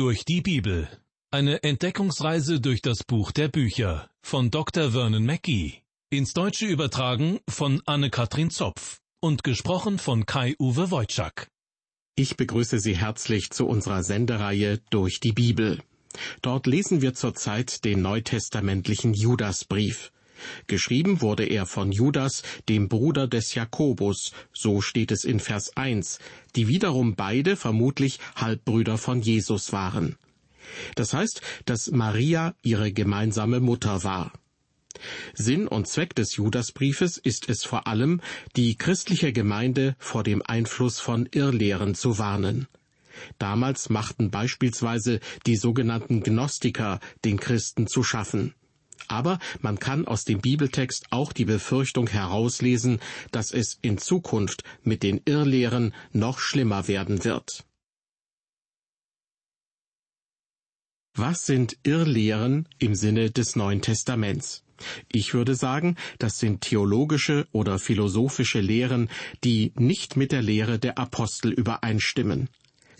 Durch die Bibel. Eine Entdeckungsreise durch das Buch der Bücher von Dr. Vernon Mackey. Ins Deutsche übertragen von Anne-Katrin Zopf und gesprochen von Kai-Uwe Wojczak. Ich begrüße Sie herzlich zu unserer Sendereihe Durch die Bibel. Dort lesen wir zurzeit den neutestamentlichen Judasbrief. Geschrieben wurde er von Judas, dem Bruder des Jakobus, so steht es in Vers 1, die wiederum beide vermutlich Halbbrüder von Jesus waren. Das heißt, dass Maria ihre gemeinsame Mutter war. Sinn und Zweck des Judasbriefes ist es vor allem, die christliche Gemeinde vor dem Einfluss von Irrlehren zu warnen. Damals machten beispielsweise die sogenannten Gnostiker den Christen zu schaffen. Aber man kann aus dem Bibeltext auch die Befürchtung herauslesen, dass es in Zukunft mit den Irrlehren noch schlimmer werden wird. Was sind Irrlehren im Sinne des Neuen Testaments? Ich würde sagen, das sind theologische oder philosophische Lehren, die nicht mit der Lehre der Apostel übereinstimmen.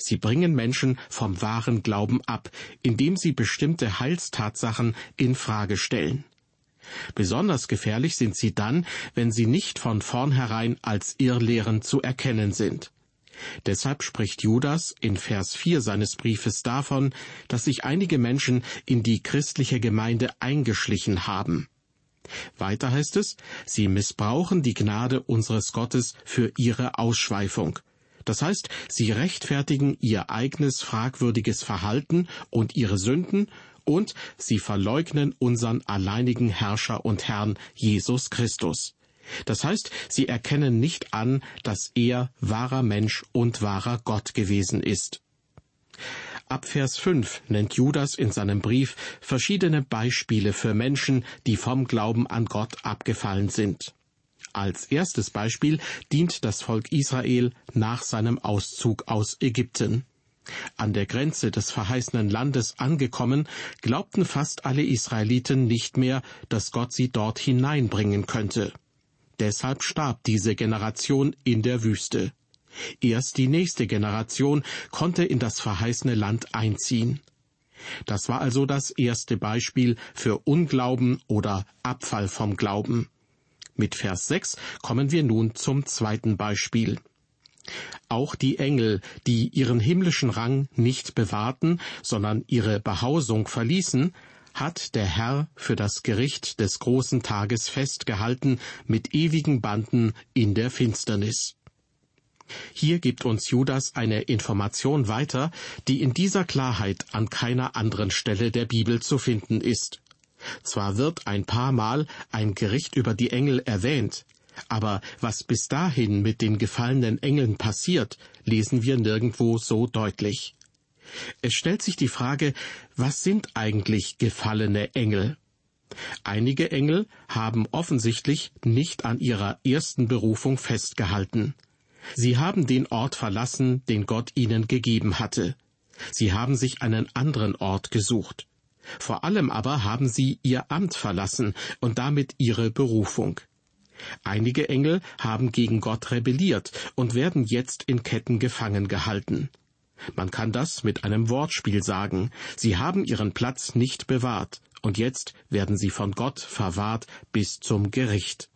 Sie bringen Menschen vom wahren Glauben ab, indem sie bestimmte Heilstatsachen in Frage stellen. Besonders gefährlich sind sie dann, wenn sie nicht von vornherein als Irrlehren zu erkennen sind. Deshalb spricht Judas in Vers 4 seines Briefes davon, dass sich einige Menschen in die christliche Gemeinde eingeschlichen haben. Weiter heißt es, sie missbrauchen die Gnade unseres Gottes für ihre Ausschweifung. Das heißt, sie rechtfertigen ihr eigenes fragwürdiges Verhalten und ihre Sünden und sie verleugnen unseren alleinigen Herrscher und Herrn Jesus Christus. Das heißt, sie erkennen nicht an, dass er wahrer Mensch und wahrer Gott gewesen ist. Ab Vers 5 nennt Judas in seinem Brief verschiedene Beispiele für Menschen, die vom Glauben an Gott abgefallen sind. Als erstes Beispiel dient das Volk Israel nach seinem Auszug aus Ägypten. An der Grenze des verheißenen Landes angekommen, glaubten fast alle Israeliten nicht mehr, dass Gott sie dort hineinbringen könnte. Deshalb starb diese Generation in der Wüste. Erst die nächste Generation konnte in das verheißene Land einziehen. Das war also das erste Beispiel für Unglauben oder Abfall vom Glauben. Mit Vers 6 kommen wir nun zum zweiten Beispiel. Auch die Engel, die ihren himmlischen Rang nicht bewahrten, sondern ihre Behausung verließen, hat der Herr für das Gericht des großen Tages festgehalten mit ewigen Banden in der Finsternis. Hier gibt uns Judas eine Information weiter, die in dieser Klarheit an keiner anderen Stelle der Bibel zu finden ist. Zwar wird ein paar Mal ein Gericht über die Engel erwähnt, aber was bis dahin mit den gefallenen Engeln passiert, lesen wir nirgendwo so deutlich. Es stellt sich die Frage, was sind eigentlich gefallene Engel? Einige Engel haben offensichtlich nicht an ihrer ersten Berufung festgehalten. Sie haben den Ort verlassen, den Gott ihnen gegeben hatte. Sie haben sich einen anderen Ort gesucht. Vor allem aber haben sie ihr Amt verlassen und damit ihre Berufung. Einige Engel haben gegen Gott rebelliert und werden jetzt in Ketten gefangen gehalten. Man kann das mit einem Wortspiel sagen. Sie haben ihren Platz nicht bewahrt, und jetzt werden sie von Gott verwahrt bis zum Gericht.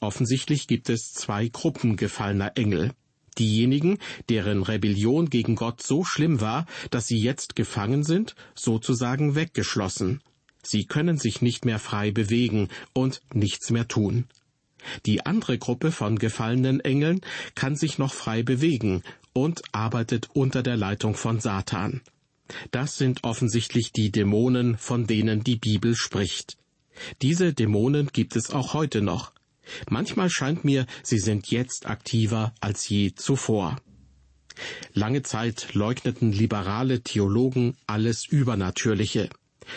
Offensichtlich gibt es zwei Gruppen gefallener Engel. Diejenigen, deren Rebellion gegen Gott so schlimm war, dass sie jetzt gefangen sind, sozusagen weggeschlossen. Sie können sich nicht mehr frei bewegen und nichts mehr tun. Die andere Gruppe von gefallenen Engeln kann sich noch frei bewegen und arbeitet unter der Leitung von Satan. Das sind offensichtlich die Dämonen, von denen die Bibel spricht. Diese Dämonen gibt es auch heute noch. Manchmal scheint mir, sie sind jetzt aktiver als je zuvor. Lange Zeit leugneten liberale Theologen alles Übernatürliche.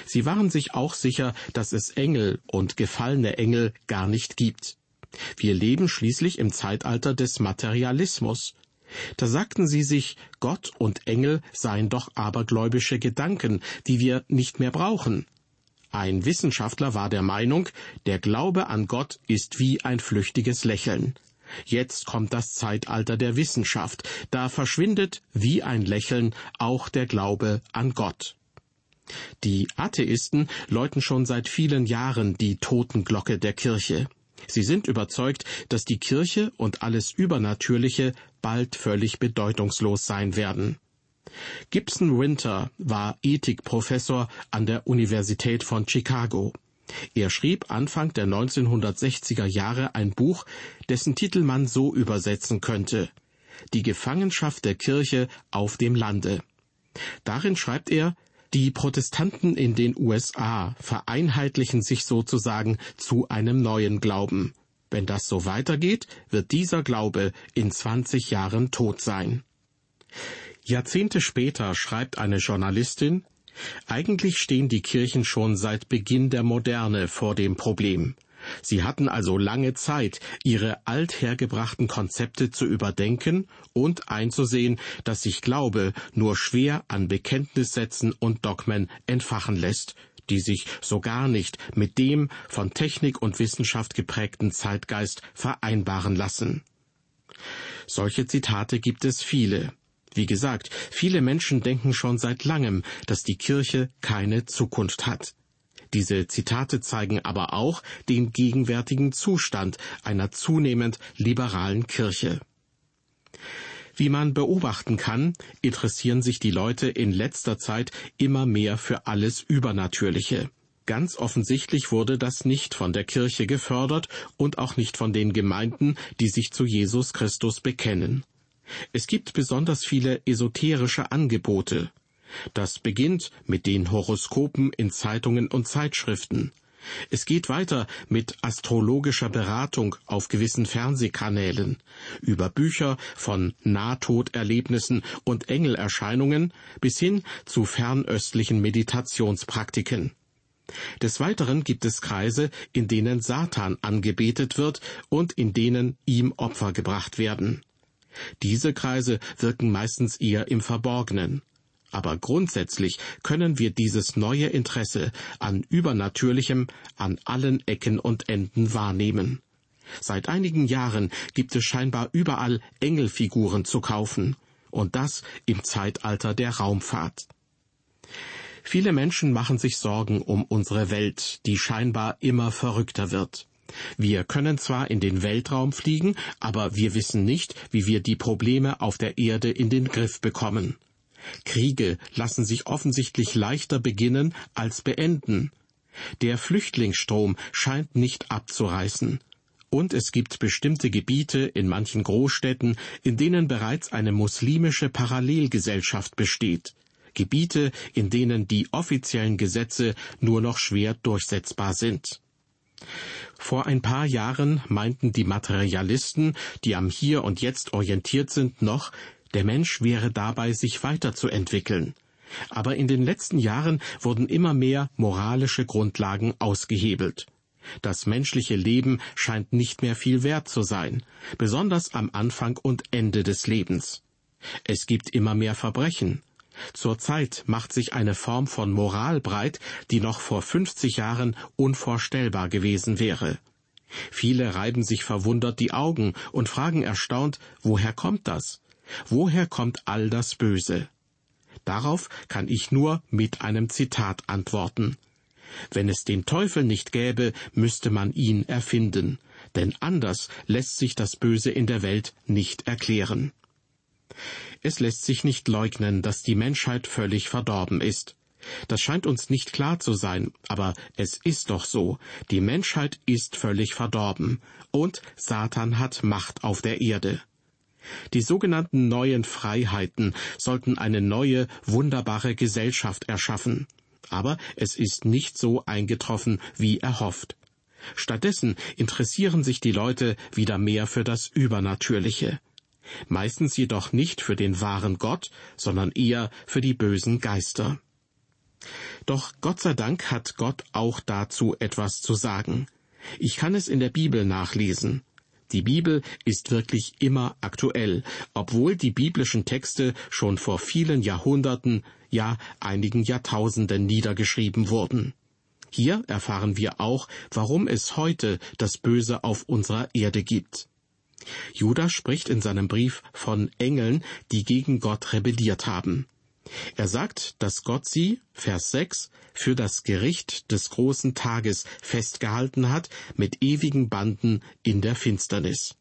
Sie waren sich auch sicher, dass es Engel und gefallene Engel gar nicht gibt. Wir leben schließlich im Zeitalter des Materialismus. Da sagten sie sich, Gott und Engel seien doch abergläubische Gedanken, die wir nicht mehr brauchen. Ein Wissenschaftler war der Meinung, der Glaube an Gott ist wie ein flüchtiges Lächeln. Jetzt kommt das Zeitalter der Wissenschaft, da verschwindet wie ein Lächeln auch der Glaube an Gott. Die Atheisten läuten schon seit vielen Jahren die Totenglocke der Kirche. Sie sind überzeugt, dass die Kirche und alles Übernatürliche bald völlig bedeutungslos sein werden. Gibson Winter war Ethikprofessor an der Universität von Chicago. Er schrieb Anfang der 1960er Jahre ein Buch, dessen Titel man so übersetzen könnte Die Gefangenschaft der Kirche auf dem Lande. Darin schreibt er, die Protestanten in den USA vereinheitlichen sich sozusagen zu einem neuen Glauben. Wenn das so weitergeht, wird dieser Glaube in 20 Jahren tot sein. Jahrzehnte später schreibt eine Journalistin, eigentlich stehen die Kirchen schon seit Beginn der Moderne vor dem Problem. Sie hatten also lange Zeit, ihre althergebrachten Konzepte zu überdenken und einzusehen, dass sich Glaube nur schwer an Bekenntnissätzen und Dogmen entfachen lässt, die sich so gar nicht mit dem von Technik und Wissenschaft geprägten Zeitgeist vereinbaren lassen. Solche Zitate gibt es viele. Wie gesagt, viele Menschen denken schon seit langem, dass die Kirche keine Zukunft hat. Diese Zitate zeigen aber auch den gegenwärtigen Zustand einer zunehmend liberalen Kirche. Wie man beobachten kann, interessieren sich die Leute in letzter Zeit immer mehr für alles Übernatürliche. Ganz offensichtlich wurde das nicht von der Kirche gefördert und auch nicht von den Gemeinden, die sich zu Jesus Christus bekennen. Es gibt besonders viele esoterische Angebote. Das beginnt mit den Horoskopen in Zeitungen und Zeitschriften. Es geht weiter mit astrologischer Beratung auf gewissen Fernsehkanälen, über Bücher von Nahtoderlebnissen und Engelerscheinungen bis hin zu fernöstlichen Meditationspraktiken. Des Weiteren gibt es Kreise, in denen Satan angebetet wird und in denen ihm Opfer gebracht werden. Diese Kreise wirken meistens eher im Verborgenen. Aber grundsätzlich können wir dieses neue Interesse an Übernatürlichem an allen Ecken und Enden wahrnehmen. Seit einigen Jahren gibt es scheinbar überall Engelfiguren zu kaufen, und das im Zeitalter der Raumfahrt. Viele Menschen machen sich Sorgen um unsere Welt, die scheinbar immer verrückter wird. Wir können zwar in den Weltraum fliegen, aber wir wissen nicht, wie wir die Probleme auf der Erde in den Griff bekommen. Kriege lassen sich offensichtlich leichter beginnen als beenden. Der Flüchtlingsstrom scheint nicht abzureißen. Und es gibt bestimmte Gebiete in manchen Großstädten, in denen bereits eine muslimische Parallelgesellschaft besteht. Gebiete, in denen die offiziellen Gesetze nur noch schwer durchsetzbar sind. Vor ein paar Jahren meinten die Materialisten, die am Hier und Jetzt orientiert sind, noch, der Mensch wäre dabei, sich weiterzuentwickeln. Aber in den letzten Jahren wurden immer mehr moralische Grundlagen ausgehebelt. Das menschliche Leben scheint nicht mehr viel wert zu sein, besonders am Anfang und Ende des Lebens. Es gibt immer mehr Verbrechen. Zurzeit macht sich eine Form von Moral breit, die noch vor 50 Jahren unvorstellbar gewesen wäre. Viele reiben sich verwundert die Augen und fragen erstaunt, woher kommt das? Woher kommt all das Böse? Darauf kann ich nur mit einem Zitat antworten. Wenn es den Teufel nicht gäbe, müsste man ihn erfinden, denn anders lässt sich das Böse in der Welt nicht erklären. Es lässt sich nicht leugnen, dass die Menschheit völlig verdorben ist. Das scheint uns nicht klar zu sein, aber es ist doch so, die Menschheit ist völlig verdorben, und Satan hat Macht auf der Erde. Die sogenannten neuen Freiheiten sollten eine neue, wunderbare Gesellschaft erschaffen. Aber es ist nicht so eingetroffen, wie erhofft. Stattdessen interessieren sich die Leute wieder mehr für das Übernatürliche. Meistens jedoch nicht für den wahren Gott, sondern eher für die bösen Geister. Doch Gott sei Dank hat Gott auch dazu etwas zu sagen. Ich kann es in der Bibel nachlesen. Die Bibel ist wirklich immer aktuell, obwohl die biblischen Texte schon vor vielen Jahrhunderten, ja einigen Jahrtausenden niedergeschrieben wurden. Hier erfahren wir auch, warum es heute das Böse auf unserer Erde gibt. Judas spricht in seinem Brief von Engeln, die gegen Gott rebelliert haben. Er sagt, dass Gott sie, Vers 6, für das Gericht des großen Tages festgehalten hat mit ewigen Banden in der Finsternis.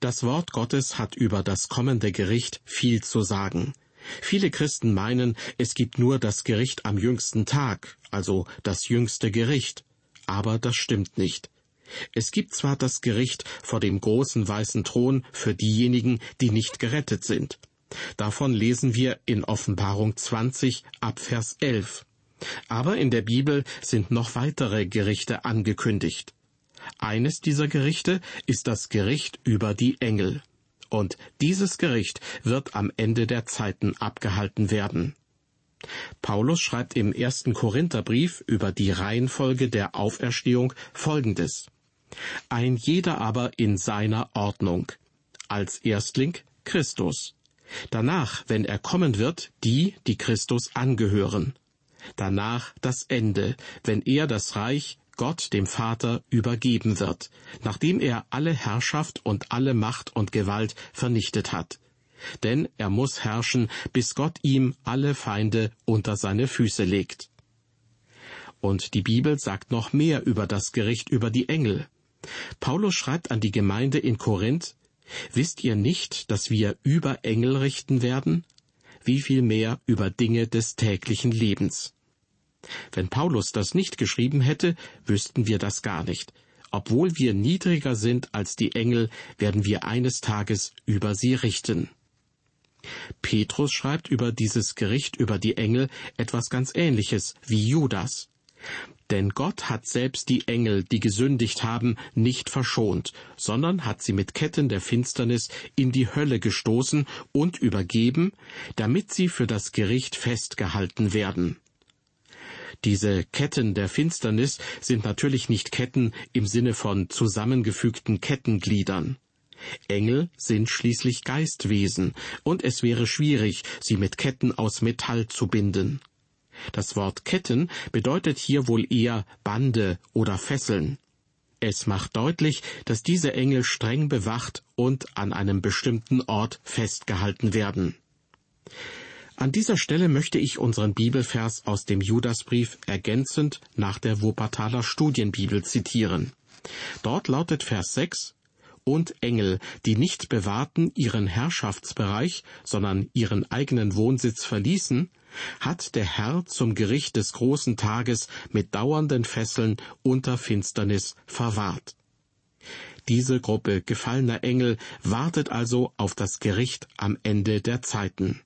Das Wort Gottes hat über das kommende Gericht viel zu sagen. Viele Christen meinen, es gibt nur das Gericht am jüngsten Tag, also das jüngste Gericht. Aber das stimmt nicht. Es gibt zwar das Gericht vor dem großen weißen Thron für diejenigen, die nicht gerettet sind. Davon lesen wir in Offenbarung 20 ab Vers 11. Aber in der Bibel sind noch weitere Gerichte angekündigt. Eines dieser Gerichte ist das Gericht über die Engel. Und dieses Gericht wird am Ende der Zeiten abgehalten werden. Paulus schreibt im ersten Korintherbrief über die Reihenfolge der Auferstehung Folgendes. Ein jeder aber in seiner Ordnung. Als Erstling Christus. Danach, wenn er kommen wird, die, die Christus angehören. Danach das Ende, wenn er das Reich Gott dem Vater übergeben wird, nachdem er alle Herrschaft und alle Macht und Gewalt vernichtet hat. Denn er muss herrschen, bis Gott ihm alle Feinde unter seine Füße legt. Und die Bibel sagt noch mehr über das Gericht über die Engel. Paulus schreibt an die Gemeinde in Korinth, Wisst ihr nicht, dass wir über Engel richten werden? Wie viel mehr über Dinge des täglichen Lebens? Wenn Paulus das nicht geschrieben hätte, wüssten wir das gar nicht. Obwohl wir niedriger sind als die Engel, werden wir eines Tages über sie richten. Petrus schreibt über dieses Gericht über die Engel etwas ganz Ähnliches wie Judas. Denn Gott hat selbst die Engel, die gesündigt haben, nicht verschont, sondern hat sie mit Ketten der Finsternis in die Hölle gestoßen und übergeben, damit sie für das Gericht festgehalten werden. Diese Ketten der Finsternis sind natürlich nicht Ketten im Sinne von zusammengefügten Kettengliedern. Engel sind schließlich Geistwesen, und es wäre schwierig, sie mit Ketten aus Metall zu binden. Das Wort Ketten bedeutet hier wohl eher Bande oder Fesseln. Es macht deutlich, dass diese Engel streng bewacht und an einem bestimmten Ort festgehalten werden. An dieser Stelle möchte ich unseren Bibelvers aus dem Judasbrief ergänzend nach der Wuppertaler Studienbibel zitieren. Dort lautet Vers 6 und Engel, die nicht bewahrten ihren Herrschaftsbereich, sondern ihren eigenen Wohnsitz verließen, hat der Herr zum Gericht des großen Tages mit dauernden Fesseln unter Finsternis verwahrt. Diese Gruppe gefallener Engel wartet also auf das Gericht am Ende der Zeiten.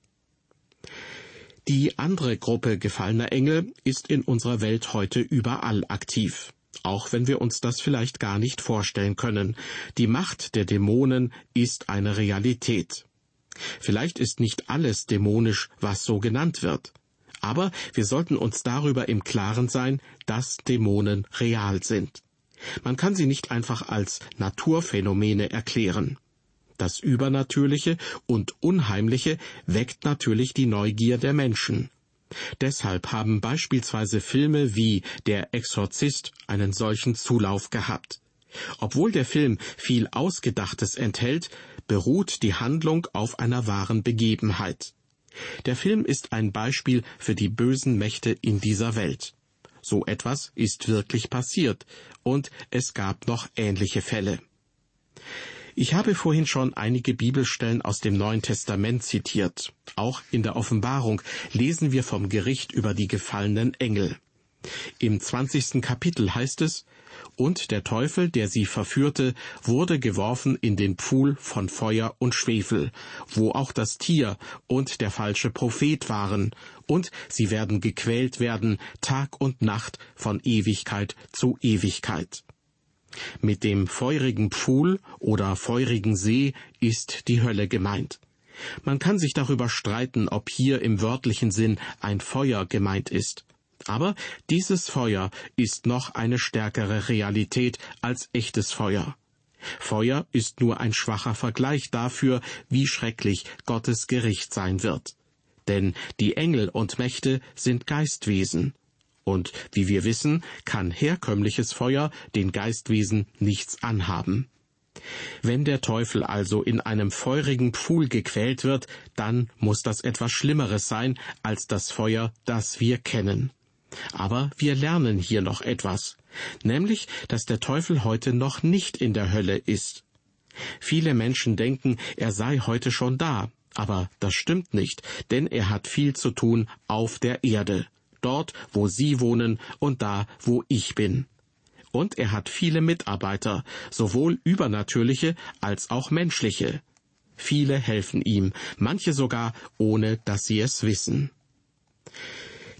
Die andere Gruppe gefallener Engel ist in unserer Welt heute überall aktiv, auch wenn wir uns das vielleicht gar nicht vorstellen können. Die Macht der Dämonen ist eine Realität. Vielleicht ist nicht alles dämonisch, was so genannt wird. Aber wir sollten uns darüber im Klaren sein, dass Dämonen real sind. Man kann sie nicht einfach als Naturphänomene erklären. Das Übernatürliche und Unheimliche weckt natürlich die Neugier der Menschen. Deshalb haben beispielsweise Filme wie Der Exorzist einen solchen Zulauf gehabt. Obwohl der Film viel Ausgedachtes enthält, beruht die Handlung auf einer wahren Begebenheit. Der Film ist ein Beispiel für die bösen Mächte in dieser Welt. So etwas ist wirklich passiert, und es gab noch ähnliche Fälle. Ich habe vorhin schon einige Bibelstellen aus dem Neuen Testament zitiert. Auch in der Offenbarung lesen wir vom Gericht über die gefallenen Engel. Im zwanzigsten Kapitel heißt es, und der Teufel, der sie verführte, wurde geworfen in den Pfuhl von Feuer und Schwefel, wo auch das Tier und der falsche Prophet waren, und sie werden gequält werden Tag und Nacht von Ewigkeit zu Ewigkeit. Mit dem feurigen Pfuhl oder feurigen See ist die Hölle gemeint. Man kann sich darüber streiten, ob hier im wörtlichen Sinn ein Feuer gemeint ist. Aber dieses Feuer ist noch eine stärkere Realität als echtes Feuer. Feuer ist nur ein schwacher Vergleich dafür, wie schrecklich Gottes Gericht sein wird. Denn die Engel und Mächte sind Geistwesen, und wie wir wissen, kann herkömmliches Feuer den Geistwesen nichts anhaben. Wenn der Teufel also in einem feurigen Pfuhl gequält wird, dann muss das etwas Schlimmeres sein als das Feuer, das wir kennen. Aber wir lernen hier noch etwas, nämlich, dass der Teufel heute noch nicht in der Hölle ist. Viele Menschen denken, er sei heute schon da, aber das stimmt nicht, denn er hat viel zu tun auf der Erde, dort, wo Sie wohnen und da, wo ich bin. Und er hat viele Mitarbeiter, sowohl übernatürliche als auch menschliche. Viele helfen ihm, manche sogar ohne dass sie es wissen.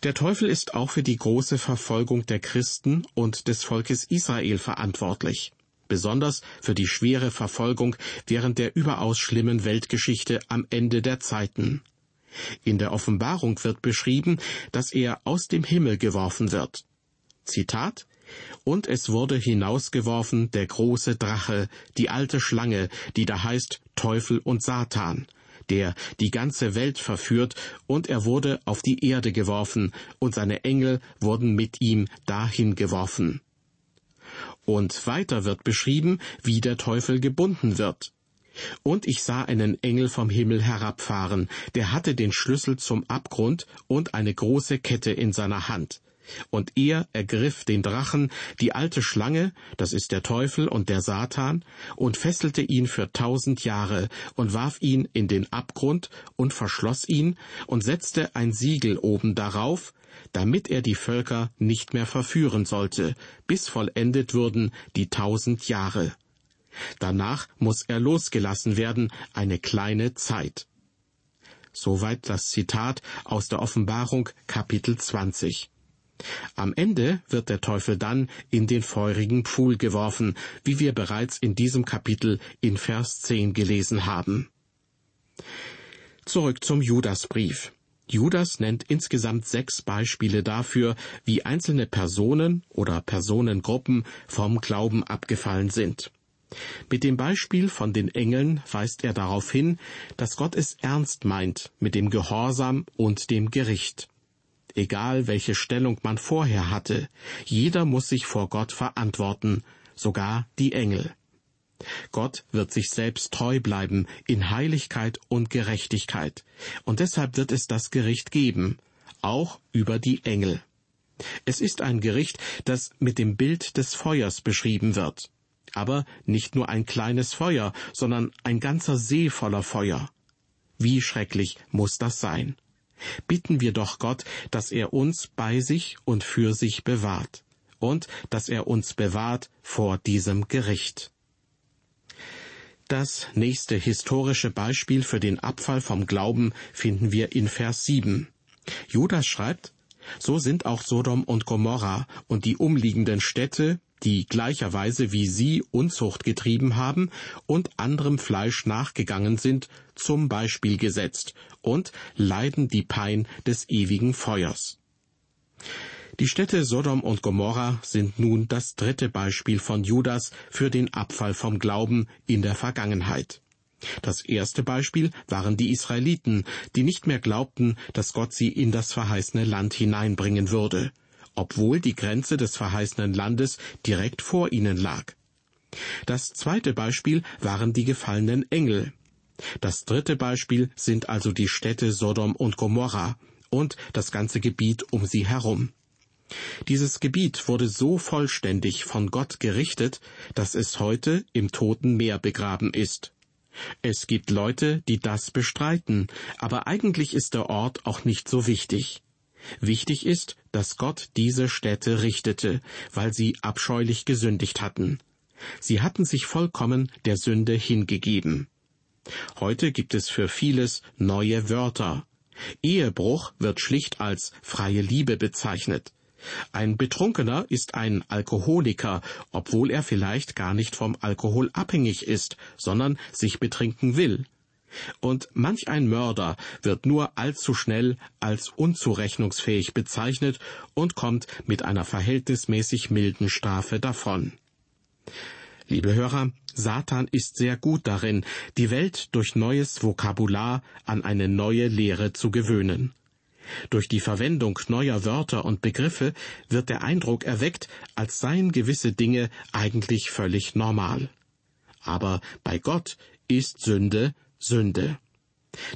Der Teufel ist auch für die große Verfolgung der Christen und des Volkes Israel verantwortlich besonders für die schwere Verfolgung während der überaus schlimmen Weltgeschichte am Ende der Zeiten. In der Offenbarung wird beschrieben, dass er aus dem Himmel geworfen wird. Zitat Und es wurde hinausgeworfen der große Drache, die alte Schlange, die da heißt Teufel und Satan, der die ganze Welt verführt, und er wurde auf die Erde geworfen, und seine Engel wurden mit ihm dahin geworfen. Und weiter wird beschrieben, wie der Teufel gebunden wird. Und ich sah einen Engel vom Himmel herabfahren, der hatte den Schlüssel zum Abgrund und eine große Kette in seiner Hand. Und er ergriff den Drachen, die alte Schlange, das ist der Teufel und der Satan, und fesselte ihn für tausend Jahre und warf ihn in den Abgrund und verschloss ihn und setzte ein Siegel oben darauf, damit er die Völker nicht mehr verführen sollte, bis vollendet würden die tausend Jahre. Danach muss er losgelassen werden, eine kleine Zeit. Soweit das Zitat aus der Offenbarung Kapitel 20. Am Ende wird der Teufel dann in den feurigen Pfuhl geworfen, wie wir bereits in diesem Kapitel in Vers 10 gelesen haben. Zurück zum Judasbrief. Judas nennt insgesamt sechs Beispiele dafür, wie einzelne Personen oder Personengruppen vom Glauben abgefallen sind. Mit dem Beispiel von den Engeln weist er darauf hin, dass Gott es ernst meint mit dem Gehorsam und dem Gericht. Egal welche Stellung man vorher hatte, jeder muss sich vor Gott verantworten, sogar die Engel. Gott wird sich selbst treu bleiben in Heiligkeit und Gerechtigkeit, und deshalb wird es das Gericht geben, auch über die Engel. Es ist ein Gericht, das mit dem Bild des Feuers beschrieben wird. Aber nicht nur ein kleines Feuer, sondern ein ganzer See voller Feuer. Wie schrecklich muss das sein? Bitten wir doch Gott, dass er uns bei sich und für sich bewahrt und dass er uns bewahrt vor diesem Gericht. Das nächste historische Beispiel für den Abfall vom Glauben finden wir in Vers 7. Judas schreibt, so sind auch Sodom und Gomorra und die umliegenden Städte, die gleicherweise wie sie Unzucht getrieben haben und anderem Fleisch nachgegangen sind, zum Beispiel gesetzt und leiden die Pein des ewigen Feuers. Die Städte Sodom und Gomorra sind nun das dritte Beispiel von Judas für den Abfall vom Glauben in der Vergangenheit. Das erste Beispiel waren die Israeliten, die nicht mehr glaubten, dass Gott sie in das verheißene Land hineinbringen würde, obwohl die Grenze des verheißenen Landes direkt vor ihnen lag. Das zweite Beispiel waren die gefallenen Engel. Das dritte Beispiel sind also die Städte Sodom und Gomorra und das ganze Gebiet um sie herum. Dieses Gebiet wurde so vollständig von Gott gerichtet, dass es heute im Toten Meer begraben ist. Es gibt Leute, die das bestreiten, aber eigentlich ist der Ort auch nicht so wichtig. Wichtig ist, dass Gott diese Städte richtete, weil sie abscheulich gesündigt hatten. Sie hatten sich vollkommen der Sünde hingegeben. Heute gibt es für vieles neue Wörter. Ehebruch wird schlicht als freie Liebe bezeichnet. Ein Betrunkener ist ein Alkoholiker, obwohl er vielleicht gar nicht vom Alkohol abhängig ist, sondern sich betrinken will. Und manch ein Mörder wird nur allzu schnell als unzurechnungsfähig bezeichnet und kommt mit einer verhältnismäßig milden Strafe davon. Liebe Hörer, Satan ist sehr gut darin, die Welt durch neues Vokabular an eine neue Lehre zu gewöhnen. Durch die Verwendung neuer Wörter und Begriffe wird der Eindruck erweckt, als seien gewisse Dinge eigentlich völlig normal. Aber bei Gott ist Sünde Sünde.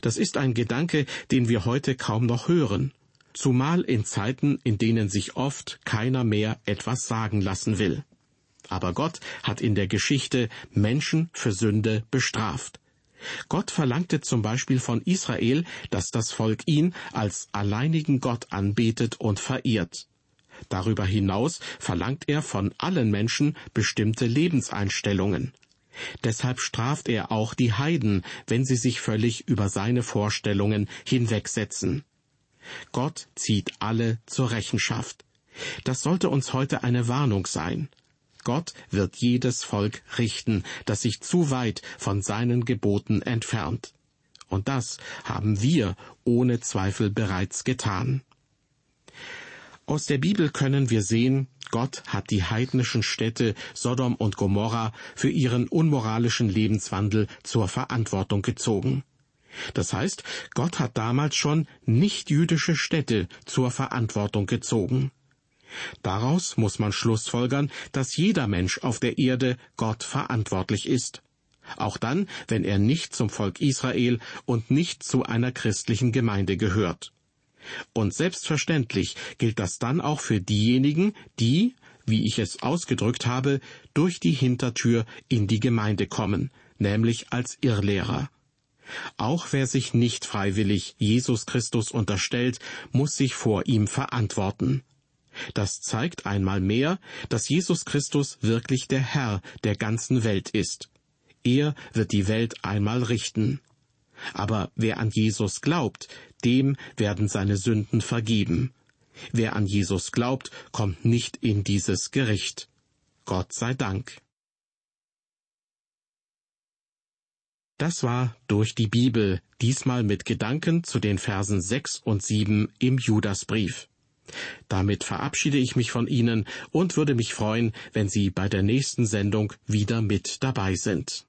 Das ist ein Gedanke, den wir heute kaum noch hören, zumal in Zeiten, in denen sich oft keiner mehr etwas sagen lassen will. Aber Gott hat in der Geschichte Menschen für Sünde bestraft. Gott verlangte zum Beispiel von Israel, dass das Volk ihn als alleinigen Gott anbetet und verehrt. Darüber hinaus verlangt er von allen Menschen bestimmte Lebenseinstellungen. Deshalb straft er auch die Heiden, wenn sie sich völlig über seine Vorstellungen hinwegsetzen. Gott zieht alle zur Rechenschaft. Das sollte uns heute eine Warnung sein. Gott wird jedes Volk richten, das sich zu weit von seinen Geboten entfernt. Und das haben wir ohne Zweifel bereits getan. Aus der Bibel können wir sehen, Gott hat die heidnischen Städte Sodom und Gomorra für ihren unmoralischen Lebenswandel zur Verantwortung gezogen. Das heißt, Gott hat damals schon nichtjüdische Städte zur Verantwortung gezogen. Daraus muss man schlussfolgern, dass jeder Mensch auf der Erde Gott verantwortlich ist. Auch dann, wenn er nicht zum Volk Israel und nicht zu einer christlichen Gemeinde gehört. Und selbstverständlich gilt das dann auch für diejenigen, die, wie ich es ausgedrückt habe, durch die Hintertür in die Gemeinde kommen, nämlich als Irrlehrer. Auch wer sich nicht freiwillig Jesus Christus unterstellt, muss sich vor ihm verantworten. Das zeigt einmal mehr, dass Jesus Christus wirklich der Herr der ganzen Welt ist. Er wird die Welt einmal richten. Aber wer an Jesus glaubt, dem werden seine Sünden vergeben. Wer an Jesus glaubt, kommt nicht in dieses Gericht. Gott sei Dank. Das war durch die Bibel, diesmal mit Gedanken zu den Versen sechs und sieben im Judasbrief. Damit verabschiede ich mich von Ihnen und würde mich freuen, wenn Sie bei der nächsten Sendung wieder mit dabei sind.